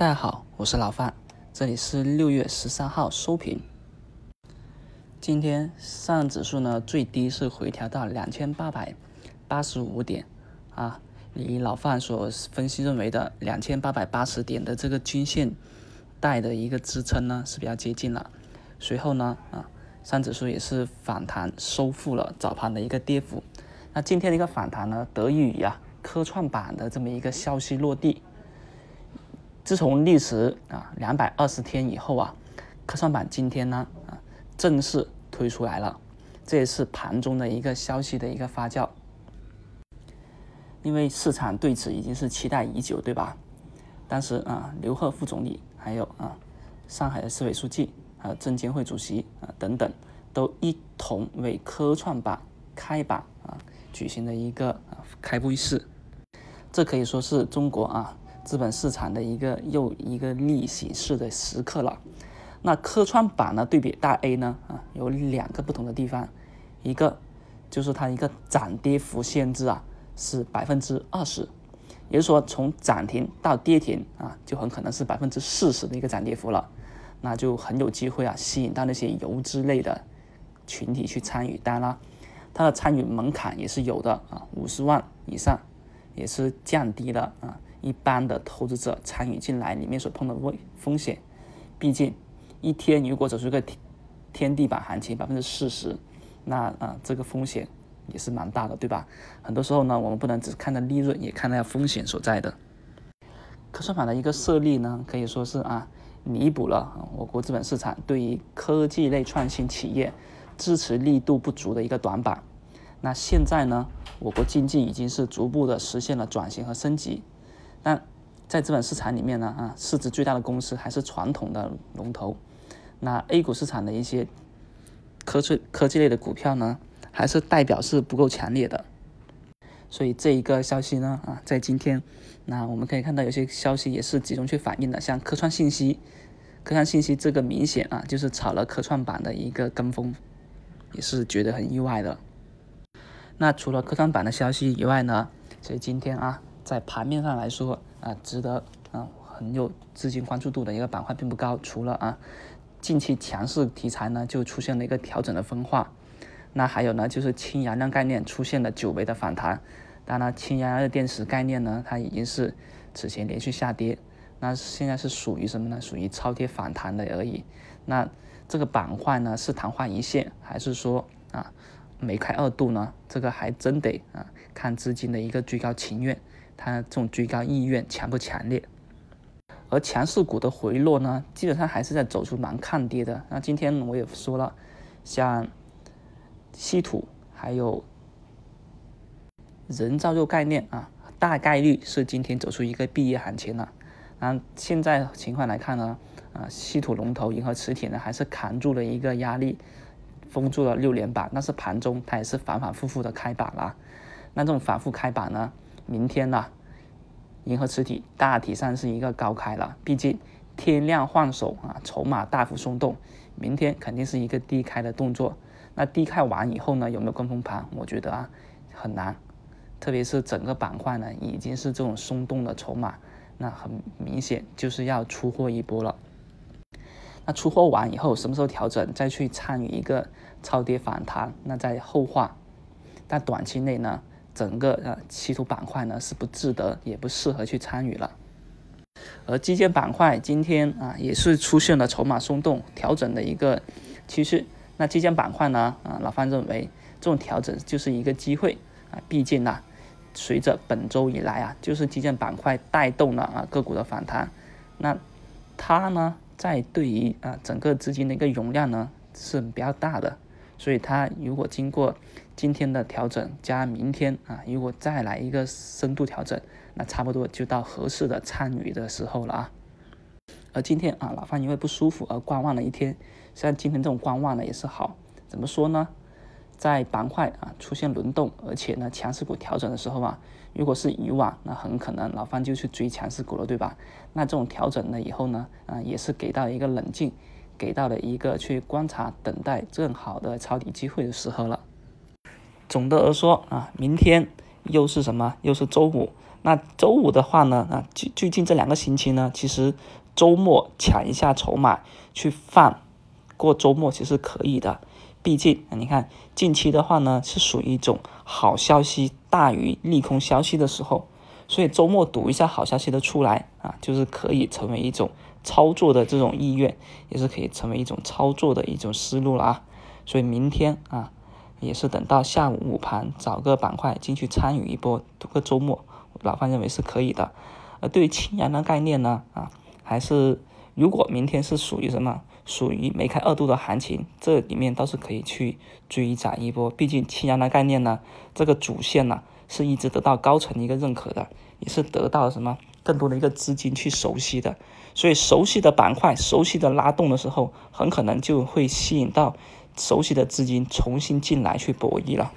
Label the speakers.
Speaker 1: 大家好，我是老范，这里是六月十三号收评。今天上证指数呢最低是回调到两千八百八十五点啊，离老范所分析认为的两千八百八十点的这个均线带的一个支撑呢是比较接近了。随后呢啊，上指数也是反弹收复了早盘的一个跌幅。那今天的一个反弹呢，得益于啊科创板的这么一个消息落地。自从历时啊两百二十天以后啊，科创板今天呢啊正式推出来了，这也是盘中的一个消息的一个发酵。因为市场对此已经是期待已久，对吧？当时啊，刘鹤副总理，还有啊上海的市委书记，啊证监会主席啊等等，都一同为科创板开板啊举行了一个啊开幕仪式。这可以说是中国啊。资本市场的一个又一个逆袭式的时刻了。那科创板呢，对比大 A 呢，啊，有两个不同的地方，一个就是它一个涨跌幅限制啊是百分之二十，也就是说从涨停到跌停啊，就很可能是百分之四十的一个涨跌幅了，那就很有机会啊吸引到那些游资类的群体去参与。当然，它的参与门槛也是有的啊，五十万以上也是降低了啊。一般的投资者参与进来，里面所碰的危风险，毕竟一天如果走出个天天地板行情百分之四十，那啊这个风险也是蛮大的，对吧？很多时候呢，我们不能只看到利润，也看到风险所在的。科创板的一个设立呢，可以说是啊弥补了我国资本市场对于科技类创新企业支持力度不足的一个短板。那现在呢，我国经济已经是逐步的实现了转型和升级。但在资本市场里面呢，啊，市值最大的公司还是传统的龙头。那 A 股市场的一些科技科技类的股票呢，还是代表是不够强烈的。所以这一个消息呢，啊，在今天，那我们可以看到有些消息也是集中去反映的，像科创信息，科创信息这个明显啊，就是炒了科创板的一个跟风，也是觉得很意外的。那除了科创板的消息以外呢，所以今天啊。在盘面上来说啊，值得啊很有资金关注度的一个板块并不高。除了啊近期强势题材呢，就出现了一个调整的分化。那还有呢，就是氢燃料概念出现了久违的反弹。当然，氢燃料电池概念呢，它已经是此前连续下跌，那现在是属于什么呢？属于超跌反弹的而已。那这个板块呢，是昙花一现，还是说啊梅开二度呢？这个还真得啊看资金的一个居高情愿。它这种追高意愿强不强烈？而强势股的回落呢，基本上还是在走出蛮抗跌的。那今天我也说了，像稀土还有人造肉概念啊，大概率是今天走出一个毕业行情了。那现在情况来看呢，啊，稀土龙头银河磁铁呢，还是扛住了一个压力，封住了六连板。但是盘中它也是反反复复的开板了。那这种反复开板呢？明天呢，银河磁体大体上是一个高开了，毕竟天量换手啊，筹码大幅松动，明天肯定是一个低开的动作。那低开完以后呢，有没有跟风盘？我觉得啊，很难。特别是整个板块呢，已经是这种松动的筹码，那很明显就是要出货一波了。那出货完以后，什么时候调整，再去参与一个超跌反弹，那在后话。但短期内呢？整个呃稀土板块呢是不值得也不适合去参与了，而基建板块今天啊也是出现了筹码松动调整的一个趋势。那基建板块呢啊老范认为这种调整就是一个机会啊，毕竟呢随着本周以来啊就是基建板块带动了啊个股的反弹，那它呢在对于啊整个资金的一个容量呢是比较大的。所以它如果经过今天的调整加明天啊，如果再来一个深度调整，那差不多就到合适的参与的时候了啊。而今天啊，老范因为不舒服而观望了一天，像今天这种观望呢也是好。怎么说呢？在板块啊出现轮动，而且呢强势股调整的时候啊，如果是以往，那很可能老范就去追强势股了，对吧？那这种调整了以后呢，啊也是给到一个冷静。给到了一个去观察、等待更好的抄底机会的时候了。总的而说啊，明天又是什么？又是周五，那周五的话呢，啊，最最近这两个星期呢，其实周末抢一下筹码去放，过周末其实可以的。毕竟你看近期的话呢，是属于一种好消息大于利空消息的时候，所以周末赌一下好消息的出来啊，就是可以成为一种操作的这种意愿，也是可以成为一种操作的一种思路了啊。所以明天啊，也是等到下午午盘找个板块进去参与一波，赌个周末。老范认为是可以的，而对于氢燃的概念呢，啊，还是如果明天是属于什么，属于梅开二度的行情，这里面倒是可以去追涨一波。毕竟氢燃的概念呢，这个主线呢是一直得到高层的一个认可的，也是得到什么更多的一个资金去熟悉的，所以熟悉的板块、熟悉的拉动的时候，很可能就会吸引到熟悉的资金重新进来去博弈了。